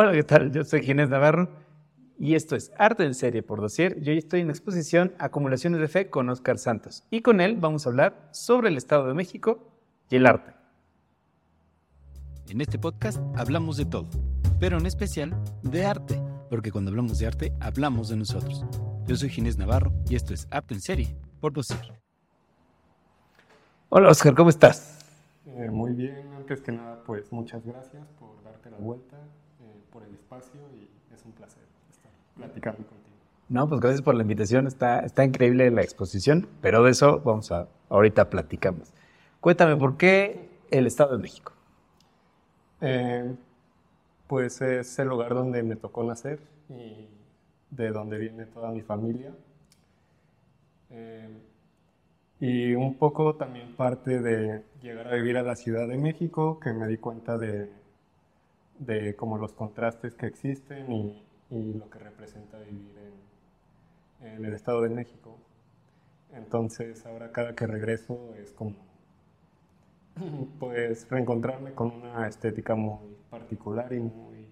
Hola, ¿qué tal? Yo soy Ginés Navarro y esto es Arte en Serie por Dossier. Yo hoy estoy en la exposición Acumulaciones de Fe con Oscar Santos y con él vamos a hablar sobre el Estado de México y el arte. En este podcast hablamos de todo, pero en especial de arte, porque cuando hablamos de arte hablamos de nosotros. Yo soy Ginés Navarro y esto es Arte en Serie por Dossier. Hola Oscar, ¿cómo estás? Eh, muy bien, antes que nada, pues muchas gracias por darte la vuelta, por el espacio y es un placer estar platicando contigo. No, pues gracias por la invitación, está, está increíble la exposición, pero de eso vamos a, ahorita platicamos. Cuéntame, ¿por qué el Estado de México? Eh, pues es el lugar donde me tocó nacer y de donde viene toda mi familia. Eh, y un poco también parte de llegar a vivir a la Ciudad de México, que me di cuenta de, de como los contrastes que existen y, y lo que representa vivir en, el Estado de México. Entonces ahora cada que regreso es como pues reencontrarme con una estética muy particular y muy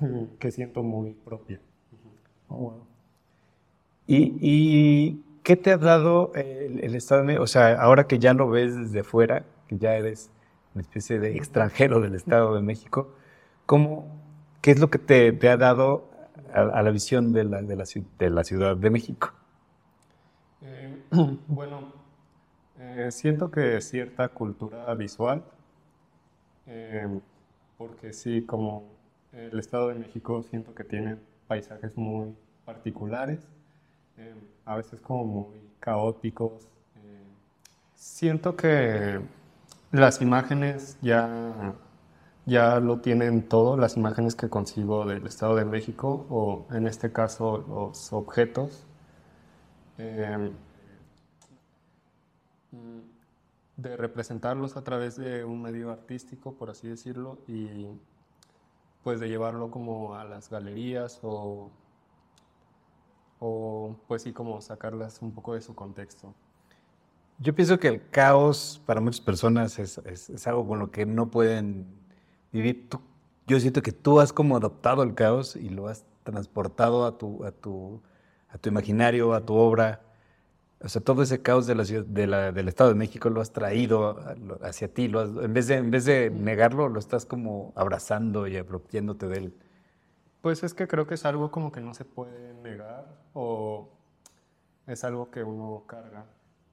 que siento muy propia. Oh. ¿Y, y ¿Qué te ha dado el, el, Estado de México? O sea, ahora que ya lo ves desde fuera, que ya eres una especie de extranjero del Estado de México, ¿cómo, ¿qué es lo que te, ha dado a, la visión de la, Ciudad de México? Eh, bueno, eh, siento que cierta cultura visual, eh, porque sí, como el Estado de México siento que tiene paisajes muy particulares a veces como muy caóticos. Siento que las imágenes ya, ya lo tienen todo, las imágenes que consigo del Estado de México, o en este caso los objetos. Eh, de representarlos a través de un medio artístico, por así decirlo, y pues de llevarlo como a las galerías o o pues sí, como sacarlas un poco de su contexto. Yo pienso que el caos para muchas personas es, es, algo con lo que no pueden vivir. Tú, yo siento que tú has como adoptado el caos y lo has transportado a tu, a tu, a tu imaginario, a tu obra. O sea, todo ese caos del Estado de México lo has traído hacia ti. Lo has, en, vez de, en vez de negarlo, lo estás como abrazando y apropiándote de él. Pues es que creo que es algo como que no se puede negar o es algo que uno carga.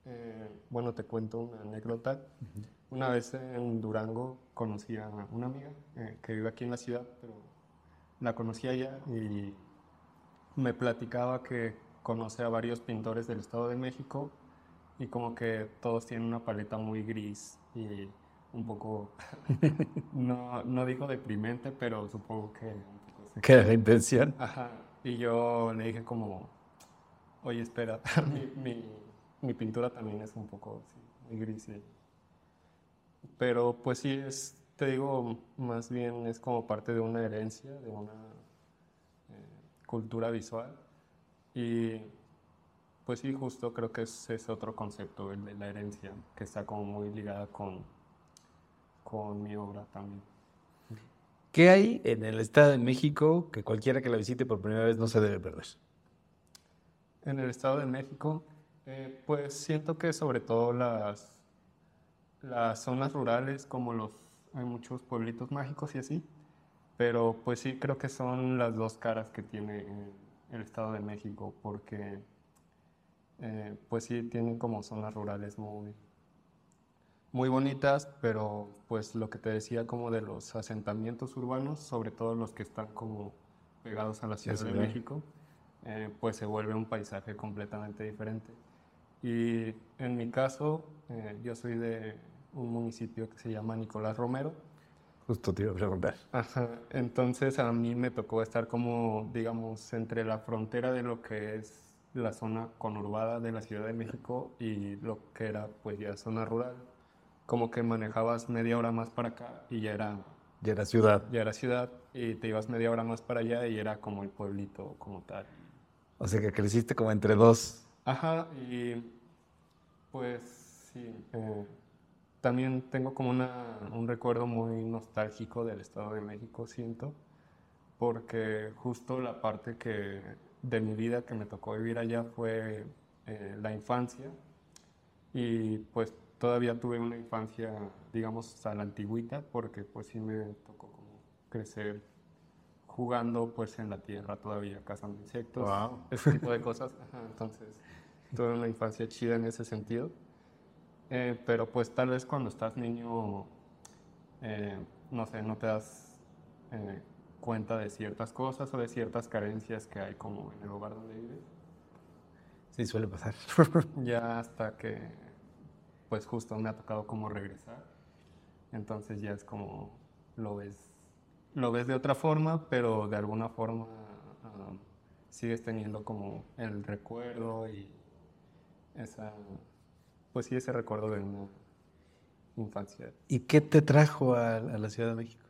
Eh, bueno, te cuento una anécdota. Uh -huh. Una vez en Durango conocí a una amiga eh, que vive aquí en la ciudad, pero la conocí allá y me platicaba que conoce a varios pintores del Estado de México y como que todos tienen una paleta muy gris y un poco, no, no digo deprimente, pero supongo que ¿Qué era la intención? Ajá. Y yo le dije como, oye, espera, mi, mi, mi, pintura también es un poco muy gris. Pero pues sí, es, te digo, más bien es como parte de una herencia, de una eh, cultura visual. Y pues sí, justo creo que es, es otro concepto, el de la herencia, que está como muy ligada con, con mi obra también. ¿Qué hay en el Estado de México que cualquiera que la visite por primera vez no se debe perder? En el Estado de México, eh, pues siento que sobre todo las, las zonas rurales, como los, hay muchos pueblitos mágicos y así, pero pues sí creo que son las dos caras que tiene el Estado de México, porque eh, pues sí tienen como zonas rurales muy, muy bonitas, pero pues lo que te decía como de los asentamientos urbanos, sobre todo los que están como pegados a la Ciudad de México, eh, pues se vuelve un paisaje completamente diferente. Y en mi caso, eh, yo soy de un municipio que se llama Nicolás Romero. Justo te iba a preguntar. Ajá, entonces a mí me tocó estar como, digamos, entre la frontera de lo que es la zona conurbada de la Ciudad de México y lo que era pues ya zona rural como que manejabas media hora más para acá y ya era... Ya era ciudad. Ya era ciudad y te ibas media hora más para allá y era como el pueblito como tal. O sea que creciste como entre dos. Ajá, y pues sí. Eh, también tengo como una, un recuerdo muy nostálgico del Estado de México, siento. porque justo la parte que, de mi vida que me tocó vivir allá fue eh, la infancia y pues todavía tuve una infancia, digamos, a la antigüita, porque pues sí me tocó como crecer jugando pues en la tierra todavía, cazando insectos, ese tipo de cosas. entonces, tuve una infancia chida en ese sentido. Eh, pero pues tal vez cuando estás niño, eh, no sé, no te das eh, cuenta de ciertas cosas o de ciertas carencias que hay como en el hogar donde vives. Sí, suele pasar. ya hasta que, pues justo me ha tocado como regresar. Entonces ya es como lo ves, lo ves de otra forma, pero de alguna forma ah, sigues teniendo como el recuerdo y esa pues sí, ese recuerdo de una infancia. ¿Y qué te trajo a, la Ciudad de México?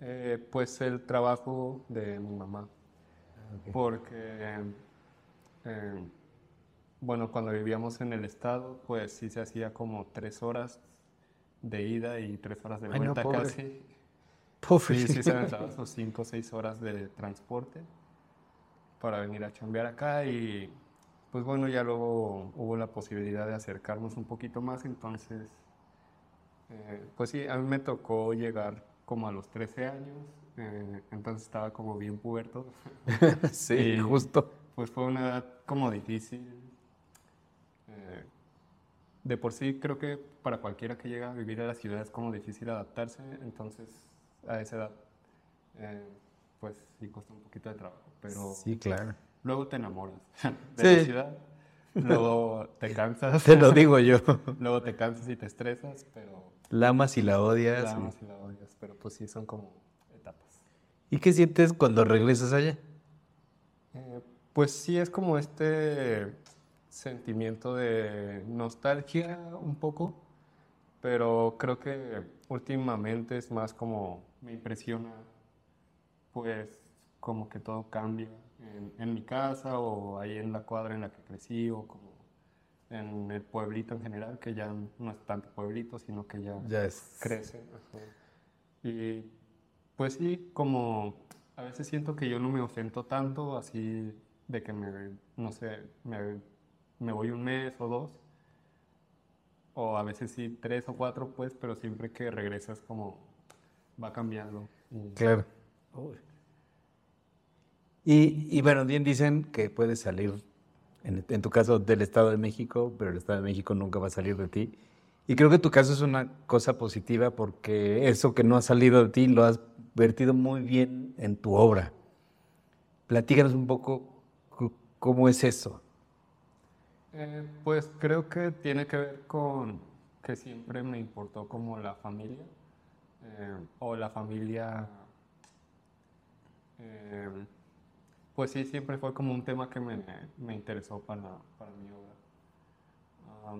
Eh, pues el trabajo de mi mamá. Ah, Porque, eh, bueno, cuando vivíamos en el estado, pues sí se hacía como tres horas de ida y tres horas de vuelta casi. Sí, sí se aventaba sus cinco o seis horas de transporte para venir a chambear acá y pues bueno, ya luego hubo la posibilidad de acercarnos un poquito más, entonces, eh, pues sí, a mí me tocó llegar como a los 13 años, eh, entonces estaba como bien puberto. sí, justo. Pues fue una edad como difícil. Eh, de por sí creo que para cualquiera que llega a vivir a la ciudad es como difícil adaptarse, entonces a esa edad pues sí cuesta un poquito de trabajo, pero... Sí, claro luego te enamoras de la ciudad, luego te cansas. Te lo digo yo. luego te cansas y te estresas, pero... La amas y la odias. La amas y la odias, pero pues sí, son como etapas. ¿Y qué sientes cuando regresas allá? Eh, pues sí, es como este sentimiento de nostalgia un poco, pero creo que últimamente es más como me impresiona, pues como que todo cambia en, mi casa o ahí en la cuadra en la que crecí o como en el pueblito en general, que ya no es tanto pueblito, sino que ya, ya es... crece. Y pues sí, como a veces siento que yo no me ofento tanto, así de que me, no sé, me, me voy un mes o dos, o a veces sí tres o cuatro, pues, pero siempre que regresas como va cambiando. Claro. Y, bueno, bien dicen que puedes salir, en, tu caso, del Estado de México, pero el Estado de México nunca va a salir de ti. Y creo que tu caso es una cosa positiva porque eso que no ha salido de ti lo has vertido muy bien en tu obra. Platícanos un poco cómo es eso. Eh, pues creo que tiene que ver con que siempre me importó como la familia eh, o la familia eh, pues sí, siempre fue como un tema que me, me interesó para, para, mi obra. Ah,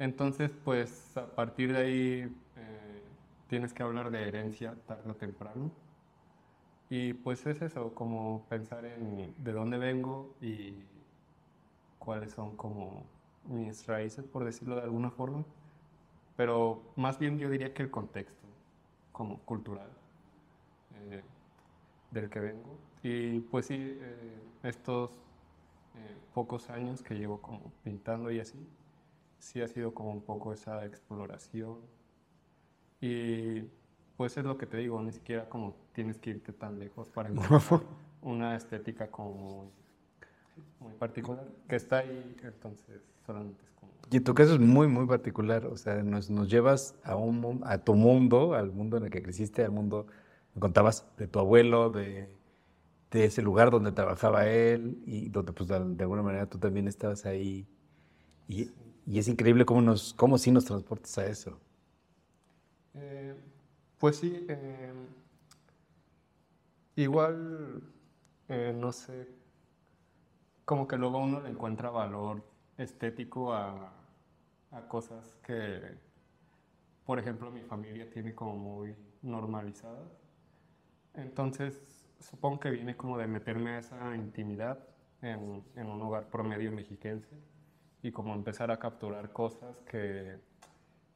entonces, pues a partir de ahí eh, tienes que hablar de herencia tarde o temprano. Y pues es eso, como pensar en de dónde vengo y cuáles son como mis raíces, por decirlo de alguna forma. Pero más bien yo diría que el contexto, como cultural, eh, del que vengo. Y pues sí, eh, estos eh, pocos años que llevo como pintando y así, sí ha sido como un poco esa exploración. Y pues es lo que te digo, ni siquiera como tienes que irte tan lejos para encontrar una estética como muy, particular, que está ahí, entonces solamente es como... Y en tu caso es muy, muy particular, o sea, nos, nos llevas a, un, a tu mundo, al mundo en el que creciste, al mundo, me contabas de tu abuelo, de de ese lugar donde trabajaba él y donde pues de, alguna manera tú también estabas ahí. Y, y es increíble cómo, nos, cómo sí nos transportas a eso. Eh, pues sí, eh, igual, eh, no sé, como que luego uno le encuentra valor estético a, a cosas que, por ejemplo, mi familia tiene como muy normalizadas. Entonces, supongo que viene como de meterme a esa intimidad en, en, un hogar promedio mexiquense y como empezar a capturar cosas que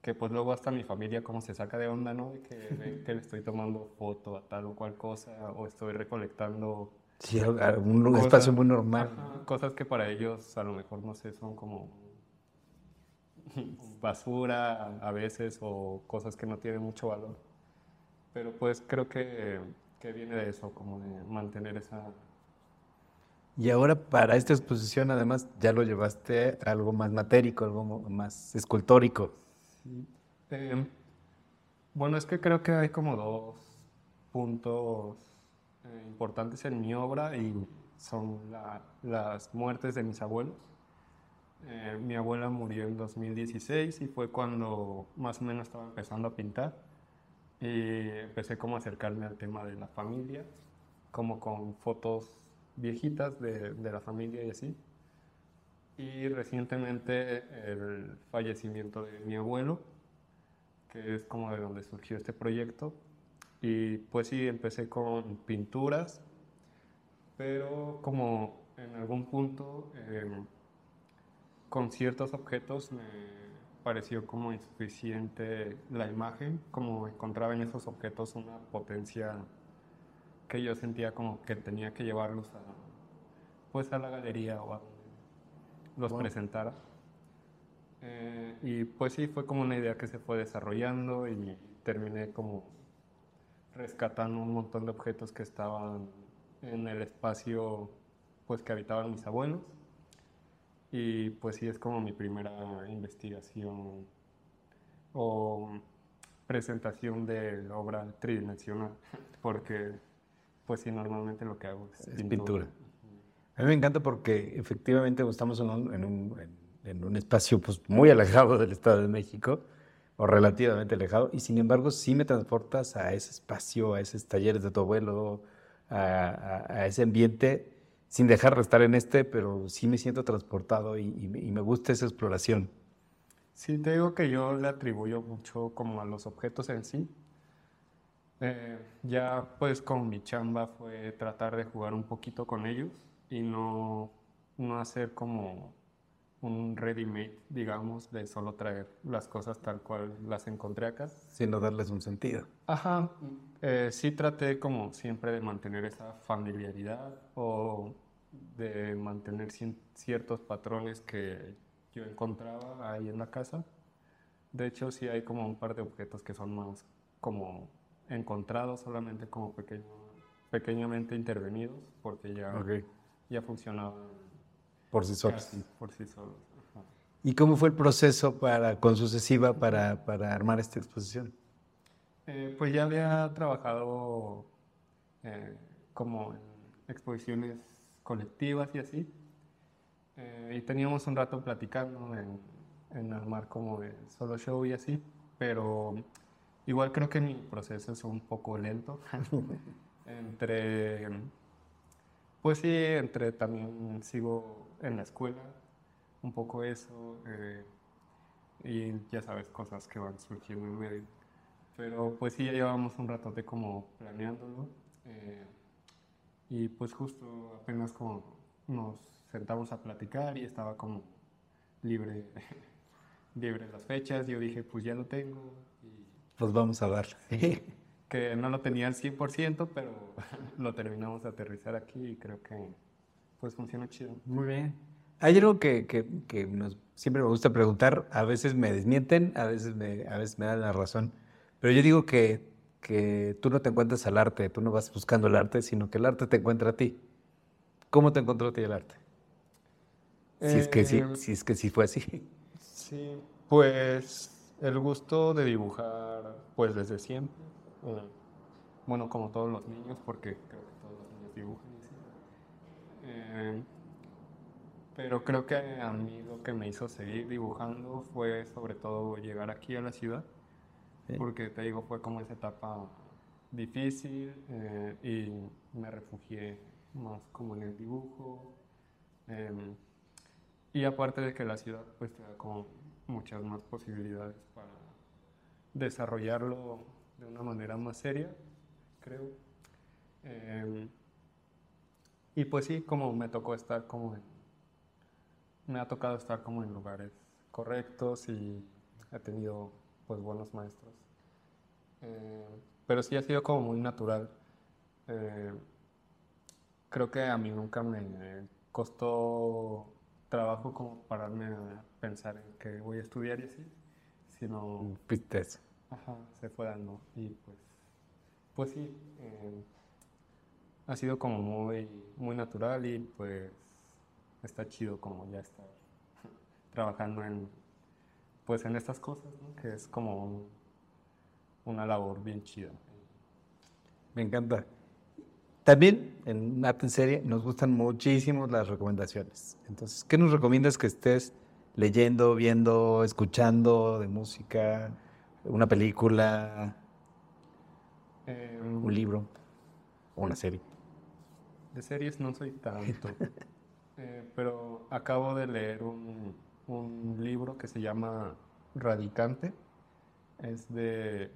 que pues luego hasta mi familia como se saca de onda, ¿no? De que que le estoy tomando foto a tal o cual cosa o estoy recolectando Sí, un Cosas- espacio muy normal. Ajá, cosas que para ellos a lo mejor no sé, son como basura a veces o cosas que no tienen mucho valor. Pero pues creo que, que viene de eso, como de mantener esa... Y ahora para esta exposición además ya lo llevaste a algo más matérico, algo más escultórico. Eh, bueno, es que creo que hay como dos puntos eh, importantes en mi obra y son la- las muertes de mis abuelos. Eh, mi abuela murió en 2016 y fue cuando más o menos estaba empezando a pintar y empecé como a acercarme al tema de la familia, como con fotos viejitas de, de la familia y así. Y recientemente el fallecimiento de mi abuelo, que es como de donde surgió este proyecto. Y pues sí, empecé con pinturas, pero como en algún punto em, con ciertos objetos me pareció como insuficiente la imagen, como encontraba en esos objetos una potencia que yo sentía como que tenía que llevarlos a, pues a la galería o a los Wow. presentara. Eh, y pues sí, fue como una idea que se fue desarrollando y terminé como rescatando un montón de objetos que estaban en el espacio pues que habitaban mis abuelos. Y pues sí, es como mi primera investigación o presentación de obra tridimensional, porque pues sí, normalmente lo que hago es, Es pintura. A mí me encanta porque efectivamente estamos en un, en un- en un espacio pues, muy alejado del Estado de México, o relativamente alejado, y sin embargo sí me transportas a ese espacio, a esos talleres de tu abuelo, a, a- a ese ambiente, sin dejar de estar en este, pero sí me siento transportado y, y me- y me gusta esa exploración. Sí, te digo que yo le atribuyo mucho como a los objetos en sí. Eh, ya pues con mi chamba fue tratar de jugar un poquito con ellos y no, no hacer como un ready-made, digamos, de solo traer las cosas tal cual las encontré acá. Sino darles un sentido. Ajá, eh, sí traté como siempre de mantener esa familiaridad o de mantener ciertos patrones que yo encontraba ahí en la casa. De hecho, sí hay como un par de objetos que son más como encontrados, solamente como pequeño, pequeñamente intervenidos, porque ya, Ok. ya funcionaban Por sí solos. casi por sí solos. ¿Y cómo fue el proceso para, con sucesiva para, para armar esta exposición? Eh, pues ya había trabajado eh, como en exposiciones colectivas y así. Eh, y teníamos un rato platicando en, en armar como solo show y así. Pero igual creo que mi proceso es un poco lento. entre, pues sí, entre también sigo en la escuela, un poco eso. y ya sabes, cosas que van surgiendo en medio. Pero pues sí, ya llevamos un ratote como planeándolo. eh, y pues justo apenas como nos sentamos a platicar y estaba como libre, libre las fechas. Yo dije, pues ya lo tengo. Y Pues vamos a darle. que no lo tenía al 100%, pero lo terminamos de aterrizar aquí y creo que pues funciona chido. Muy bien. Hay algo que, que- que nos- siempre me gusta preguntar, a veces me desmienten, a veces me, a veces me dan la razón, pero yo digo que, que tú no te encuentras al arte, tú no vas buscando el arte, sino que el arte te encuentra a ti. ¿Cómo te encontró a ti el arte? Si es que sí, Eh, si es que sí fue así. Sí, pues el gusto de dibujar, pues desde siempre. eh, bueno, como todos los niños, porque creo que todos los niños dibujan. Eh, pero creo que a mí lo que me hizo seguir dibujando fue sobre todo llegar aquí a la ciudad, Porque te digo, fue como esa etapa difícil eh, y me refugié más como en el dibujo. em, y aparte de que la ciudad pues te da como muchas más posibilidades para desarrollarlo de una manera más seria, creo. Em, y pues sí, como me tocó estar como en, me ha tocado estar como en lugares correctos y he tenido pues buenos maestros. Eh, pero sí ha sido como muy natural. Eh, creo que a mí nunca me costó trabajo como pararme a pensar en que voy a estudiar y así, sino eso. Ajá, se fue dando. Y pues, pues sí, eh, ha sido como muy, muy natural y pues está chido como ya estar trabajando en, pues en estas cosas, ¿no? Que es como un- una labor bien chida. Me encanta. También en Arte en Serie nos gustan muchísimo las recomendaciones. Entonces, ¿qué nos recomiendas que estés leyendo, viendo, escuchando de música, una película, Eh, un libro o una serie? De series no soy tanto, Eh, pero acabo de leer un, un libro que se llama Radicante. Es de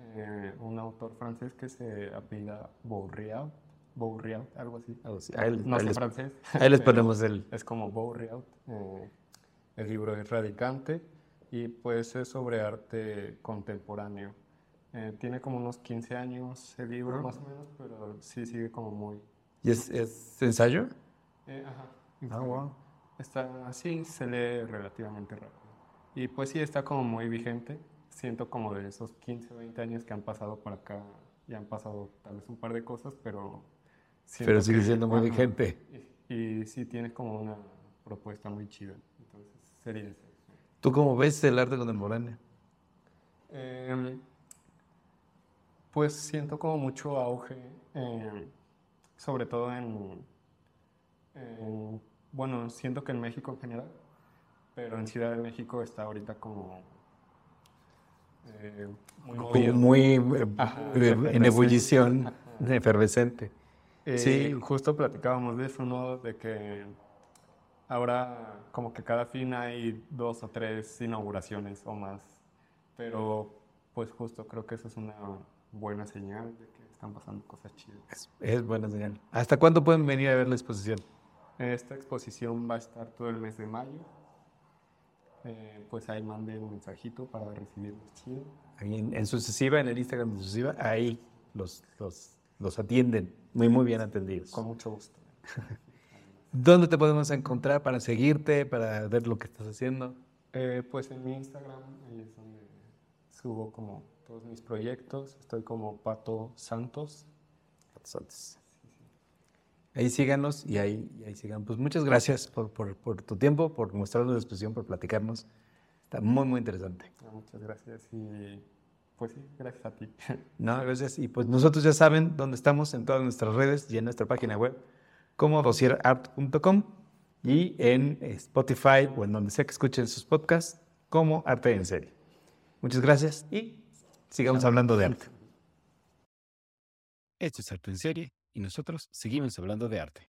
eh, un autor francés que se apellida Bourriaud, Bourriaud, algo así. Algo No ahí sé les, francés. ahí les ponemos el... Es como Bourriaud. eh, el libro es Radicante y pues es sobre arte contemporáneo. Eh, tiene como unos 15 años el libro más o menos, pero sí sigue como muy... ¿Y es, es ensayo? Eh, ajá. Ah, wow. Está así, se lee relativamente rápido. Y pues sí, está como muy vigente. Siento como de esos 15 o 20 años que han pasado por acá, ya han pasado tal vez un par de cosas, pero... Pero sigue que- siendo muy vigente. Y, y sí tiene como una propuesta muy chida. Entonces, sería ese. ¿Tú cómo ves el arte contemporáneo? Em, pues siento como mucho auge, em, sobre todo en, en- bueno, siento que en México en general, pero en Ciudad de México está ahorita como eh, muy Como muy eh, Ajá, eh, en ebullición, Ajá. efervescente. Eh, Sí. Justo platicábamos de eso, ¿no? De que ahora como que cada fin hay dos o tres inauguraciones o más, pero pues justo creo que eso es una buena señal de que están pasando cosas chidas. Es, es buena señal. ¿Hasta cuándo pueden venir a ver la exposición? Esta exposición va a estar todo el mes de mayo, Eh, pues ahí mandé un mensajito para chido. Ahí en, en Sucesiva, en el Instagram de Sucesiva, ahí los, los, los atienden, muy, muy bien atendidos. Con mucho gusto. ¿Dónde te podemos encontrar para seguirte, para ver lo que estás haciendo? Eh, pues en mi Instagram, ahí es donde subo como todos mis proyectos. Estoy como Pato Santos. Santos. Ahí síganos y ahí, y ahí sigan. Pues muchas gracias por, por, por tu tiempo, por mostrarnos la exposición, por platicarnos. Está muy, muy interesante. Ah, Muchas gracias y pues sí, gracias a ti. No, gracias. Y pues nosotros ya saben dónde estamos en todas nuestras redes y en nuestra página web como dosierart.com y en Spotify o en donde sea que escuchen sus podcasts como Arte en Serie. Muchas gracias y sigamos hablando de arte. Esto es Arte en Serie y nosotros seguimos hablando de arte.